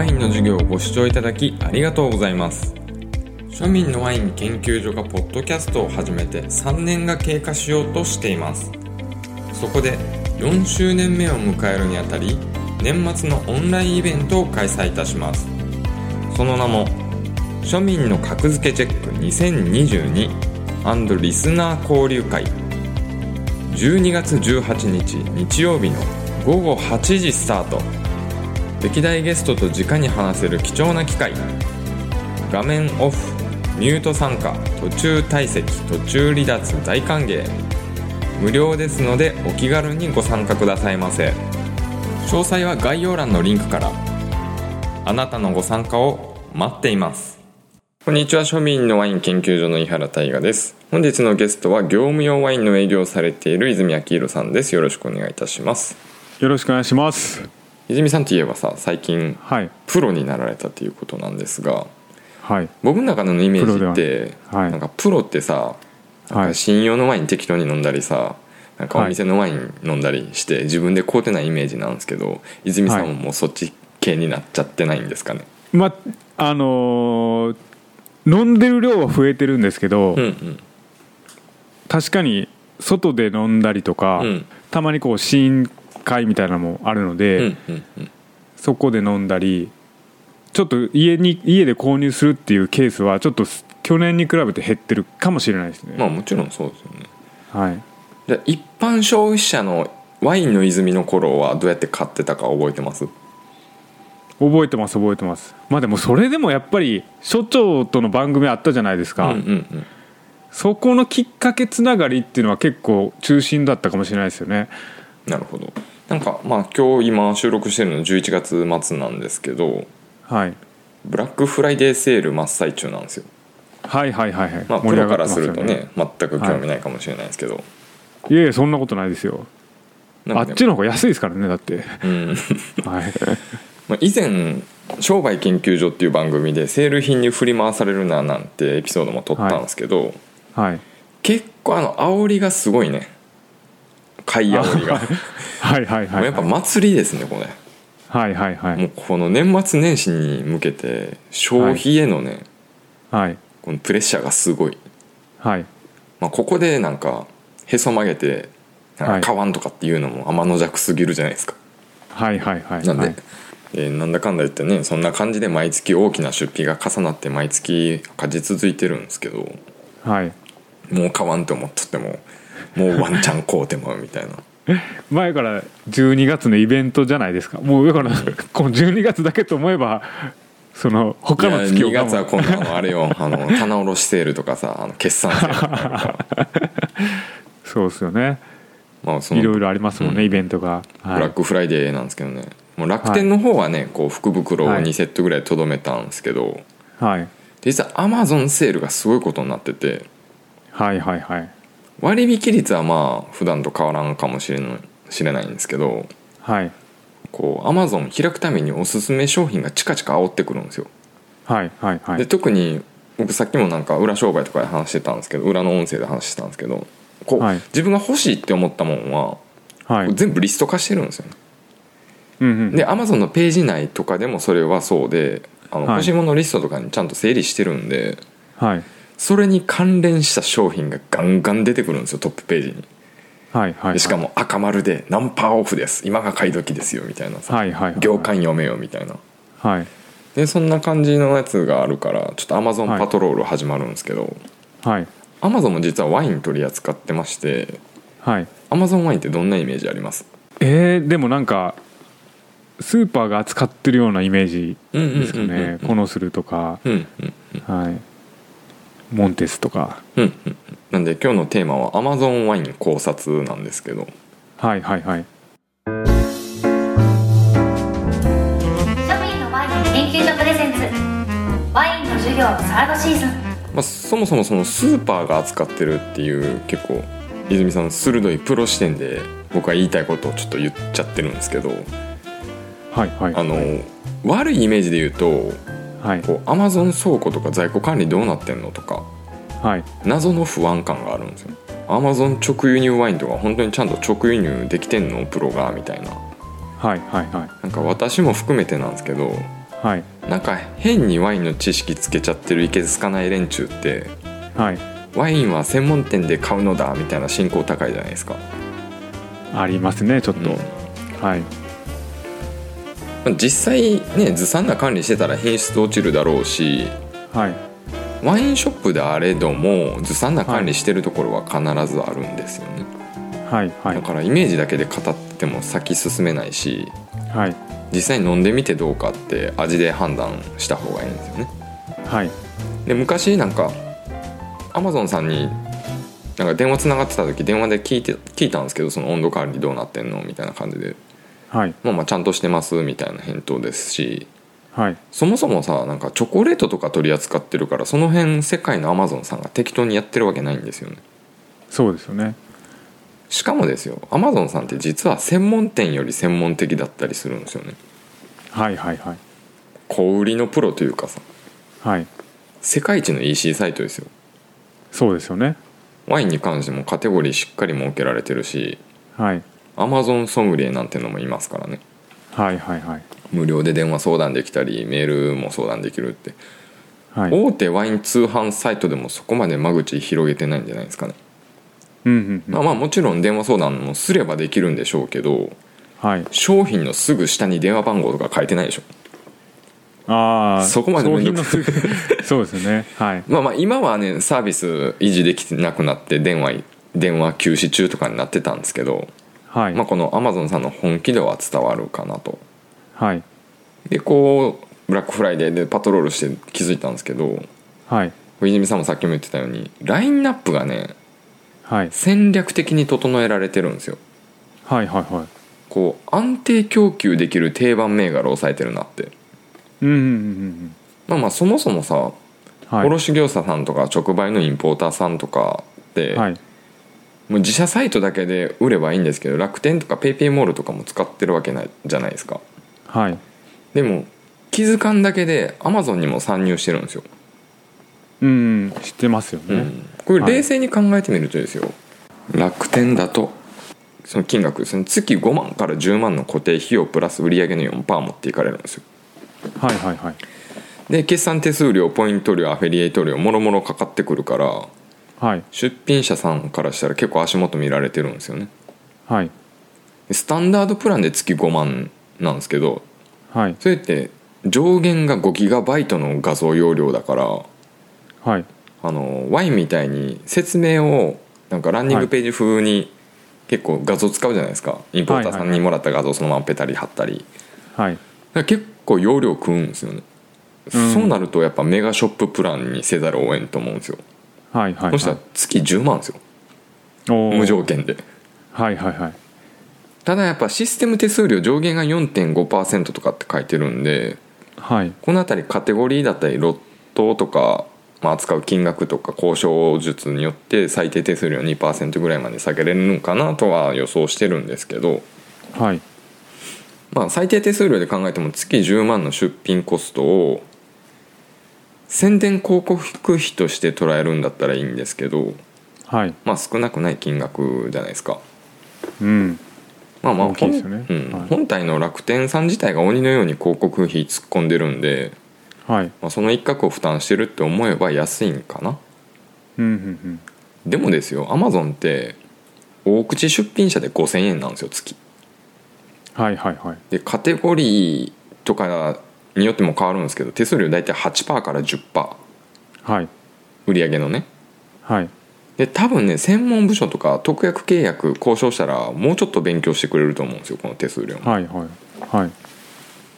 ワインの授業をご視聴いただきありがとうございます。庶民のワイン研究所がポッドキャストを始めて3年が経過しようとしています。そこで4周年目を迎えるにあたり年末のオンラインイベントを開催いたします。その名も庶民の格付けチェック2022リスナー交流会。12月18日日曜日の午後8時スタート。歴代ゲストと直に話せる貴重な機会。画面オフミュート参加途中退席途中離脱大歓迎。無料ですのでお気軽にご参加くださいませ。詳細は概要欄のリンクから。あなたのご参加を待っています。こんにちは庶民のワイン研究所の井原大我です。本日のゲストは業務用ワインの営業をされている泉明宏さんです。よろしくお願いいたします。よろしくお願いします。泉さんといえばさ最近はい。プロになられたということなんですがはい。僕の中のイメージって、プロでははい。なんかプロってさなんはい。か信用のワイン適当に飲んだりさなんかお店のワイン飲んだりして自分で買うてないイメージなんですけど泉さんももうそっち系になっちゃってないんですかね、まあのー飲んでる量は増えてるんですけど、うんうん。確かに外で飲んだりとか、うん。たまにこう試飲会みたいなのもあるので、そこで飲んだりちょっと家に家で購入するっていうケースはちょっと去年に比べて減ってるかもしれないですね、まあもちろんそうですよね。はい。で一般消費者のワインの泉の頃はどうやって買ってたか覚えてます？覚えてます覚えてます。まあでもそれでもやっぱり所長との番組あったじゃないですか、うんうんうん。そこのきっかけつながりっていうのは結構中心だったかもしれないですよね。なるほどなんかまあ今日今収録してるの11月末なんですけどはい。ブラックフライデーセール真っ最中なんですよ。はいはいはいはい。まあプロからするとね全く興味ないかもしれないですけど、い。やいやそんなことないですよ。あっちの方が安いですからねだって。うん。はい。まあ以前商売研究所っていう番組でセール品に振り回されるななんてエピソードも撮ったんですけど、はい。結構あの煽りがすごいね買い煽りが、はい。はいはいもうやっぱ祭りですねこれ、はいはいはもういこの年末年始に向けて消費へのね、はい。このプレッシャーがすごい、はい。まあ、ここでなんかへそ曲げてなんか買わんとかっていうのも天の弱すぎるじゃないですか、はいはいはいなんで、はいえーなんだかんだ言ってねそんな感じで毎月大きな出費が重なって毎月赤字続いてるんですけどはい。もう買わんと思っとってももうワンチャン買うてもみたいな。前から12月のイベントじゃないですか。もうだからこの12月だけと思えばその他の月を2月は今度あのあれよ。あの棚卸しセールとかさあの決算セール そうですよね。まあそのいろいろありますもんね、うん。イベントが、はい、ブラックフライデーなんですけどね。もう楽天の方はねこう福袋をはい。2セットぐらいとどめたんですけど、はい、実はアマゾンセールがすごいことになってて。はいはいはい割引率はまあ普段と変わらんかもしれない知れないんですけどはい。こうアマゾン開くためにおすすめ商品がチカチカ煽ってくるんですよ。はいはいはい。で特に僕さっきもなんか裏商売とかで話してたんですけど裏の音声で話してたんですけどこう、はい。自分が欲しいって思ったもんは、はい。全部リスト化してるんですよね。うんうん。でアマゾンのページ内とかでもそれはそうであのはい。欲しいものリストとかにちゃんと整理してるんではいそれに関連した商品がガンガン出てくるんですよトップページに。はいはいでしかも赤丸で「何パーオフです。今が買い時ですよ」みたいなさ。はいはいはい。行間読めよみたいな。はい。でそんな感じのやつがあるからちょっとアマゾンはい。パトロール始まるんですけど、はい。アマゾンも実はワイン取り扱ってましてはい。アマゾンワインってどんなイメージあります？えー、でもなんかスーパーが扱ってるようなイメージうんうんですかねコノスルとか。うんうん。はいモンテスとか。うんうんうん。なんで今日のテーマはアマゾンワイン考察なんですけど。はいはいはい。庶民のワイン研究所プレゼンツ。ワインの授業サードシーズン。まあ、そもそもそのスーパーが扱ってるっていう結構泉さんの鋭いプロ視点で僕は言いたいことをちょっと言っちゃってるんですけど。はいはい。あの悪いイメージで言うとはい。こうアマゾン倉庫とか在庫管理どうなってんのとか。はい。謎の不安感があるんですよ。アマゾン直輸入ワインとか本当にちゃんと直輸入できてんのプロがみたいな。はいはいはい。なんか私も含めてなんですけどはい。なんか変にワインの知識つけちゃってるいけつかない連中ってはい。ワインは専門店で買うのだみたいな信仰高いじゃないですか、ありますねちょっと、うん。はい実際ねずさんな管理してたら品質落ちるだろうしはい。ワインショップであれどもずさんな管理してるところは必ずあるんですよね、はいはい。だからイメージだけで語っても先進めないしはい。実際に飲んでみてどうかって味で判断した方がいいんですよね。はい。で昔なんかアマゾンさんになんか電話つながってた時電話で聞いて聞いたんですけどその温度管理どうなってんのみたいな感じではい。まあまあちゃんとしてますみたいな返答ですし。はい。そもそもさなんかチョコレートとか取り扱ってるからその辺世界のアマゾンさんが適当にやってるわけないんですよね。そうですよね。しかもですよアマゾンさんって実は専門店より専門的だったりするんですよね。はいはいはい。小売りのプロというかさ。はい。世界一の EC サイトですよ。そうですよね。ワインに関してもカテゴリーしっかり設けられてるし。はいアマゾンソムリエなんてのもいますからね。はいはいはい。無料で電話相談できたりメールも相談できるって、はい。大手ワイン通販サイトでもそこまで間口広げてないんじゃないですかね、うんうんうん。まあまあもちろん電話相談もすればできるんでしょうけどはい。商品のすぐ下に電話番号とか書いてないでしょ。ああそこまでめんどくさい。そうですよね。はい。まあまあ今はねサービス維持できてなくなって電話電話休止中とかになってたんですけど、はい。まあ、このアマゾンさんの本気度は伝わるかなと。はい。でこうブラックフライデーでパトロールして気づいたんですけどはい。泉さんもさっきも言ってたようにラインナップがねはい。戦略的に整えられてるんですよ。はいはいはい。こう安定供給できる定番銘柄を抑えてるなって。うんうんうんうんまあまあそもそもさ、はい。卸業者さんとか直売のインポーターさんとかって、はいもう自社サイトだけで売ればいいんですけど楽天とか PayPay モールとかも使ってるわけないじゃないですか。はい。でも気づかんだけで Amazon にも参入してるんですよ、うんうん知ってますよね、うん。これ冷静に考えてみるとですよ、楽天だとその金額ですね月5万から10万の固定費用プラス売上の4%持っていかれるんですよ。はいはいはい。で決算手数料ポイント料アフィリエイト料もろもろかかってくるからはい。出品者さんからしたら結構足元見られてるんですよね。はい。でスタンダードプランで月5万なんですけどはい。それって上限が5ギガバイトの画像容量だからはい。あのワインみたいに説明をなんかランニングページ風に結構画像使うじゃないですか。インポーターさんにもらった画像そのままペタリ貼ったり。はい。結構容量食うんですよね、うん。そうなるとやっぱメガショッププランにせざるを得んと思うんですよ、はいはいそしたら月10万ですよ。無条件で。はいはいはい。ただやっぱシステム手数料上限が4.5%とかって書いてるんではい。この辺りカテゴリーだったりロットとか、まあ、扱う金額とか交渉術によって最低手数料2%ぐらいまで下げれるのかなとは予想してるんですけど、はい。まあ、最低手数料で考えても月10万の出品コストを宣伝広告費として捉えるんだったらいいんですけど、はい。まあ、少なくない金額じゃないですか。うん。まあまあね。本うん。はい。本体の楽天さん自体が鬼のように広告費突っ込んでるんで、はい。まあ、その一角を負担してるって思えば安いんかな。うんうんうん。でもですよアマゾンって大口出品者で5000円なんですよ月。はいはいはい。でカテゴリーとかによっても変わるんですけど手数料大体8%から10%はい。売り上げのね。はい。で多分ね専門部署とか特約契約交渉したらもうちょっと勉強してくれると思うんですよこの手数料も。はいはいはい。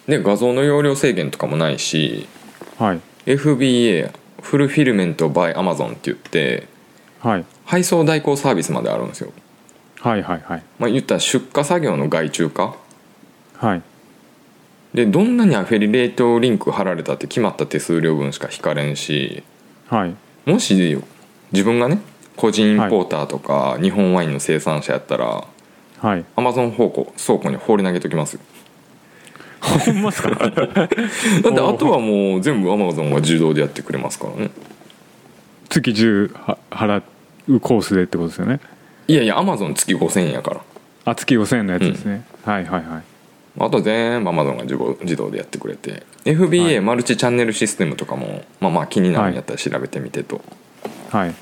で画像の容量制限とかもないしはい。FBA フルフィルメント by Amazon って言ってはい。配送代行サービスまであるんですよ。はいはいはい。まあ言ったら出荷作業の外注化。はいでどんなにアフィリエイトリンク貼られたって決まった手数料分しか引かれんしはい。もし自分がね個人インポーターとか日本ワインの生産者やったら、はい。アマゾン倉庫倉庫に放り投げときます。よほんまっすか？だってあとはもう全部アマゾンが自動でやってくれますからね。月10は払うコースでってことですよね？いやいやアマゾン月5000円やから。あ月5000円のやつですね、はいはいはいあと全部 Amazon が自動自動でやってくれて FBA、はい。マルチチャンネルシステムとかもまあまあ気になるんやったら調べてみてと、はい。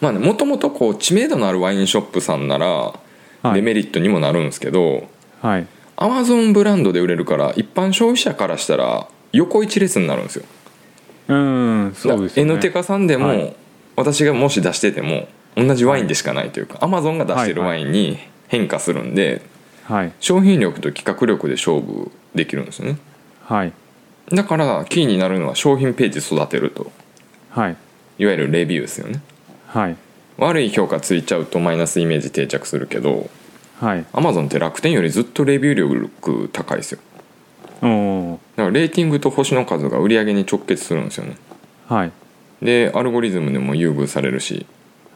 まあねもともとこう知名度のあるワインショップさんならはい。デメリットにもなるんですけど、はい。アマゾンブランドで売れるから一般消費者からしたら横一列になるんですよ。うんそうですよね。N テカさんでも、はい。私がもし出してても同じワインでしかないというかアマゾンが出してるワインに変化するんで、はい。商品力と企画力で勝負できるんですよね。はい。だからキーになるのは商品ページ育てると。はい。いわゆるレビューですよね。はい。悪い評価ついちゃうとマイナスイメージ定着するけどはい。アマゾンって楽天よりずっとレビュー力高いですよ。おおだからレーティングと星の数が売り上げに直結するんですよね。はい。でアルゴリズムでも優遇されるし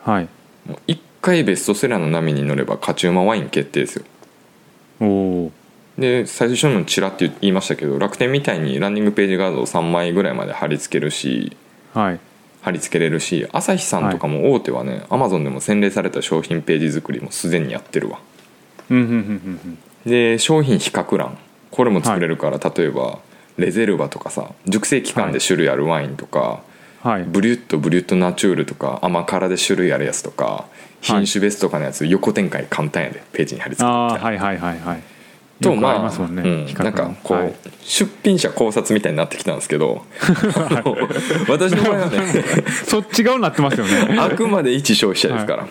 はい。もう1回ベストセラーの波に乗れば勝ち馬ワイン決定ですよで最初のチラって言いましたけど楽天みたいにランニングページ画像3枚ぐらいまで貼り付けるしはい。貼り付けれるし朝日さんとかも大手はね、アマゾンでも洗練された商品ページ作りもすでにやってるわ。うんうんうんうんで商品比較欄これも作れるから、例えばレゼルバとかさ熟成期間で種類あるワインとか、うんはい。ブリュットブリュットナチュールとか甘辛で種類あるやつとか品種別とかのやつ横展開簡単やでページに貼り付けて。ああはいはいはいはい。とまあよくありますもんね、うん。なんかこう、はい。出品者考察みたいになってきたんですけど 私の場合はね そっち側になってますよね。あくまで一消費者ですから、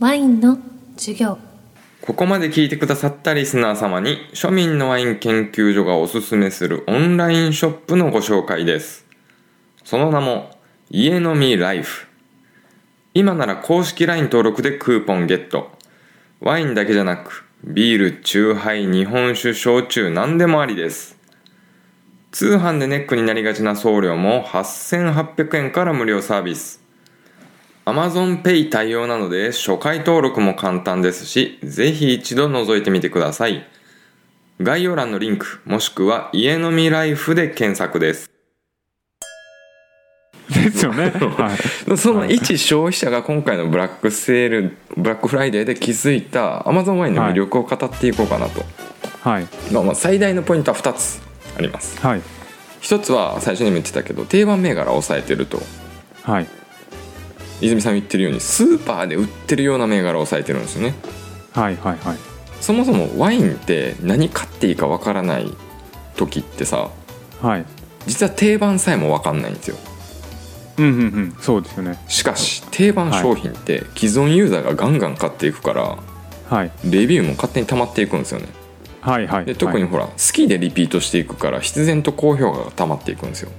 ワインの授業ここまで聞いてくださったリスナー様に庶民のワイン研究所がおすすめするオンラインショップのご紹介です。その名も家飲みライフ。今なら公式 LINE 登録でクーポンゲット。ワインだけじゃなくビール、チューハイ、日本酒、焼酎何でもありです。通販でネックになりがちな送料も8800円から無料サービス。AmazonPay 対応なので初回登録も簡単ですし、ぜひ一度覗いてみてください。概要欄のリンク、もしくは家飲みライフで検索です。ですよね はいその一消費者が今回のブラックセール、ブラックフライデーで気づいた Amazon ワインの魅力を語っていこうかなと。はいまあまあ最大のポイントは2つあります。はい1つは最初にも言ってたけど、定番銘柄を抑えてると。はい泉さん言ってるようにスーパーで売ってるような銘柄を抑えてるんですよね。はいはいはい。そもそもワインって何買っていいかわからない時ってさはい。実は定番さえも分かんないんですよ。うんうんうん。そうですよね。しかし定番商品って既存ユーザーがガンガン買っていくからはい。レビューも勝手に溜まっていくんですよね。はいはい。で特にはいほら好きでリピートしていくから必然と高評価が溜まっていくんですよ。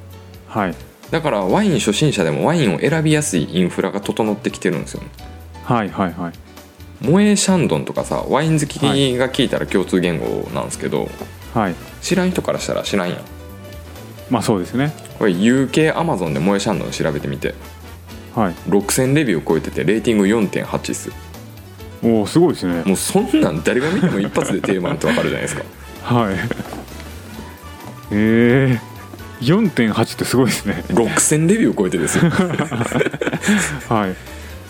はいだからワイン初心者でもワインを選びやすいインフラが整ってきてるんですよね。はいはいはい。モエシャンドンとかさワイン好きが聞いたら共通言語なんですけど、はい。知らん人からしたら知らんやん。まあそうですね。これ UK アマゾンでモエシャンドン調べてみて。はい。6000レビュー超えててレーティング4.8っす。おおすごいですね。もうそんなん誰が見ても一発で定番ってわかるじゃないですか。はい。ええー、4.8ってすごいですね。6000レビュー超えてですよ。はい。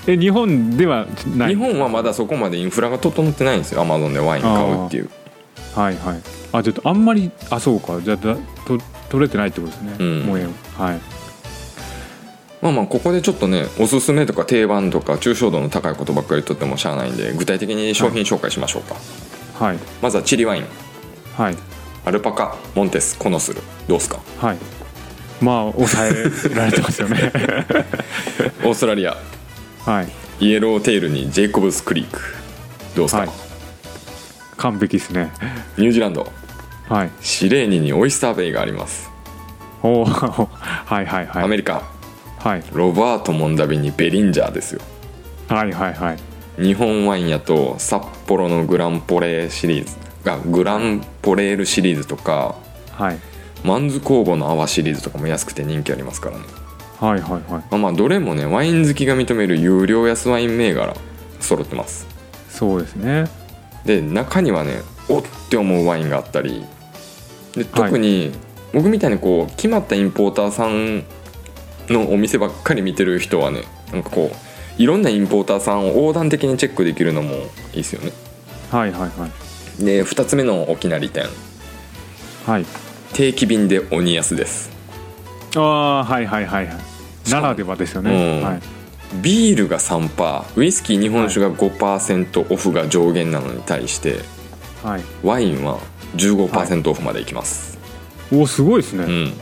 え日本ではない？日本はまだそこまでインフラが整ってないんですよ。アマゾンでワイン買うっていう。はいはい。あちょっとあんまりあそうか。じゃあだと取れてないってことですね、うん。もうええ。はい。まあまあここでちょっとねおすすめとか定番とか抽象度の高いことばっかりとってもしゃあないんで具体的に商品紹介しましょうか、はい。まずはチリワイン。はいアルパカモンテスコノスルどうすか？はい。まあ抑えられてますよね。オーストラリア。はい。イエローテールにジェイコブスクリーク。どうすか、はい。完璧ですね。ニュージーランド。はい。シレーニにオイスターベイがあります、おお はいはいはい。アメリカ。はい。ロバート・モンダビにベリンジャーですよ。はいはいはい。日本ワインやと札幌のグランポレーシリーズがグランポレールシリーズとかはい。マンズ工房の泡シリーズとかも安くて人気ありますからね。はいはいはい。まあまあどれもねワイン好きが認める有料安ワイン銘柄揃ってます。そうですね。で中にはねおって思うワインがあったりで特に僕みたいにこう決まったインポーターさんのお店ばっかり見てる人はねなんかこういろんなインポーターさんを横断的にチェックできるのもいいですよね。はいはいはいで2つ目の大きな利点はい。定期便で鬼安です。ああはいはいはいはい。ならではですよね、うん。はい。ビールが3%ウイスキー日本酒が5%オフが上限なのに対してはい。ワインは15%オフまでいきます、おすごいですね、うん。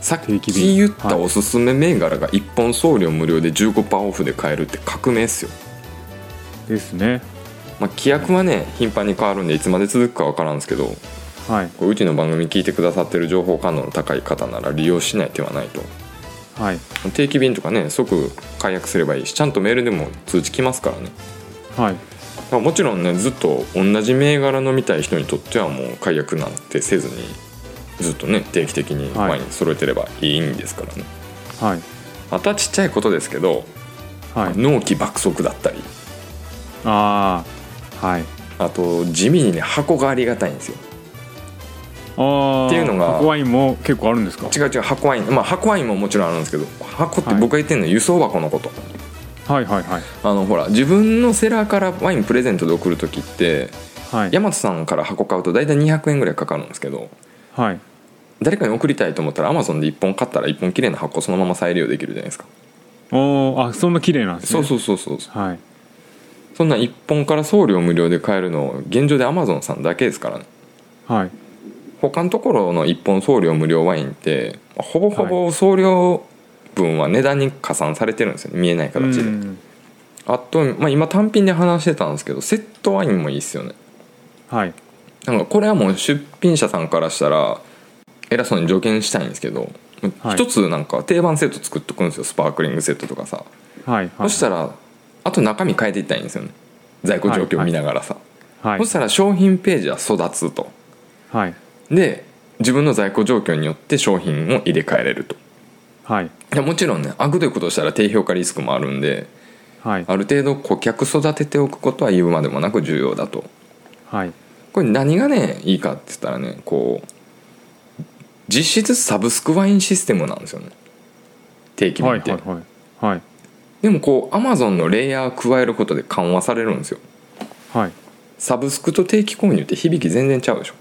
さっき便言ったおすすめ銘柄が1本送料無料で15%オフで買えるって革命っすよ。ですねまあ、規約はね頻繁に変わるんでいつまで続くか分からんですけどはい。こううちの番組聞いてくださってる情報感度の高い方なら利用しない手はないと。はい。定期便とかね即解約すればいいしちゃんとメールでも通知来ますからね。はい。まあもちろんねずっと同じ銘柄飲みたい人にとってはもう解約なんてせずにずっとね定期的にはい。ワイン揃えてればいいんですからね、はい。またちっちゃいことですけどはい。納期爆速だったり。ああはい。あと地味にね箱がありがたいんですよ。ああっていうのが白ワインも結構あるんですか？違う違う箱ワイン。まあ箱ワインももちろんあるんですけど箱って僕が言ってるのは輸送箱のこと、はいはいはい。あのほら自分のセラーからワインプレゼントで送る時ってはい。大和さんから箱買うと大体200円ぐらいかかるんですけどはい。誰かに送りたいと思ったらアマゾンで1本買ったら1本綺麗な箱そのまま再利用できるじゃないですか。おーあそんな綺麗なんですね。そうそうそうそう。はいそんな1本から送料無料で買えるの現状でアマゾンさんだけですからね。はい。他のところの1本送料無料ワインってほぼほぼ送料分は値段に加算されてるんですよね。見えない形で。うん。あと、まあ、今単品で話してたんですけどセットワインもいいっすよね。はい。なんかこれはもう出品者さんからしたら偉そうに条件したいんですけどはい。一つなんか定番セット作っとくんですよ。スパークリングセットとかさ、はい。はい。そしたらあと中身変えていったらいいんですよね。在庫状況を見ながらさ、はい。そしたら商品ページは育つと。はい。で自分の在庫状況によって商品を入れ替えれると。はい。いやもちろんね悪どいことをしたら低評価リスクもあるんではい。ある程度顧客育てておくことは言うまでもなく重要だと。はい。これ何がねいいかって言ったらねこう実質サブスクワインシステムなんですよね。定期便って、はいはいはい。はいでもこうアマゾンのレイヤー加えることで緩和されるんですよ。はい。サブスクと定期購入って響き全然ちゃうでしょ。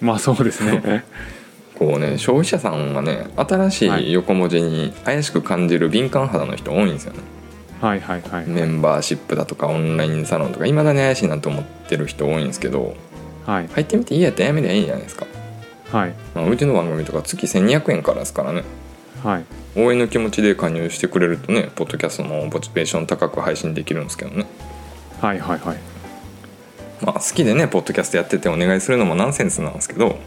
まあそうですね。こうね消費者さんはね新しい横文字に怪しく感じる敏感肌の人多いんですよね。はいはいはいメンバーシップだとかオンラインサロンとかいまだに怪しいなと思ってる人多いんですけどはい。入ってみていいやったらやめりゃいいじゃないですか、はい。まあ、うちの番組とか月1200円からですからねはい。応援の気持ちで加入してくれるとねポッドキャストのモチベーション高く配信できるんですけどね。はいはいはい。まあ好きでねポッドキャストやっててお願いするのもナンセンスなんですけど、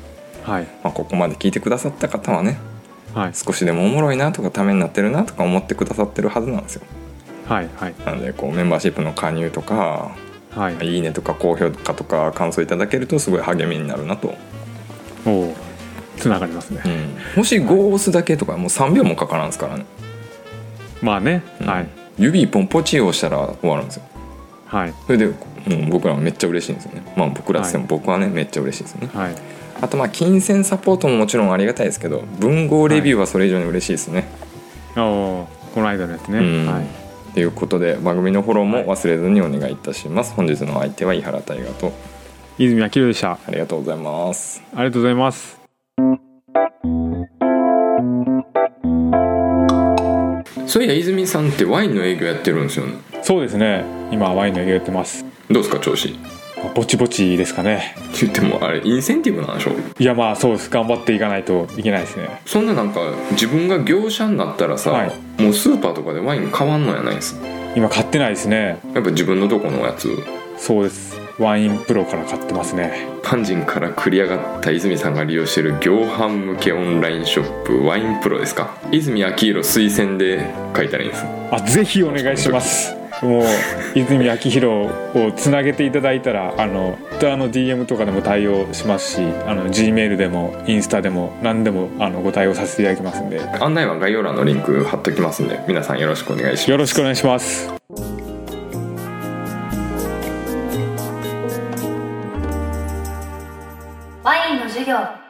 はい。まあ、ここまで聞いてくださった方はねはい。少しでもおもろいなとかためになってるなとか思ってくださってるはずなんですよ。はいはい。なのでこうメンバーシップの加入とかはい。いいねとか高評価とか感想いただけるとすごい励みになるなと、つながりますね。うん、もし5を押すだけとかもう3秒もかからんですからね、まあね。うん。はい。指一本ポチ押したら終わるんですよ。はい。それでもう僕らはめっちゃ嬉しいんですよね。まあ僕らっつってもはい。僕はねめっちゃ嬉しいですよね。はい。あとまあ金銭サポートももちろんありがたいですけど文豪レビューはそれ以上に嬉しいですね、おおこの間のやつね。うん。はい。ということで番組のフォローも忘れずにお願いいたします、本日の相手は井原大河と泉明宏でした。ありがとうございます。ありがとうございますそういや泉さんってワインの営業やってるんですよね。そうですね。今ワインの営業やってます。どうですか調子？ぼちぼちですかね。言ってもあれインセンティブなんでしょいやまあそうです。頑張っていかないといけないですね。そんななんか自分が業者になったらさ、はい。もうスーパーとかでワイン買わんのやないんす？今買ってないですね。やっぱ自分のとこのやつ？そうですワインプロから買ってますね。パンジンから繰り上がった泉さんが利用している業販向けオンラインショップワインプロですか？泉明宏推薦で書いたらいいんです。あぜひお願いします。もう泉明宏をつなげていただいたらあの Twitter の DM とかでも対応しますしあの G メールでもインスタでも何でもあのご対応させていただきますんで。案内は概要欄のリンク貼っときますんで皆さんよろしくお願いします。よろしくお願いします yo.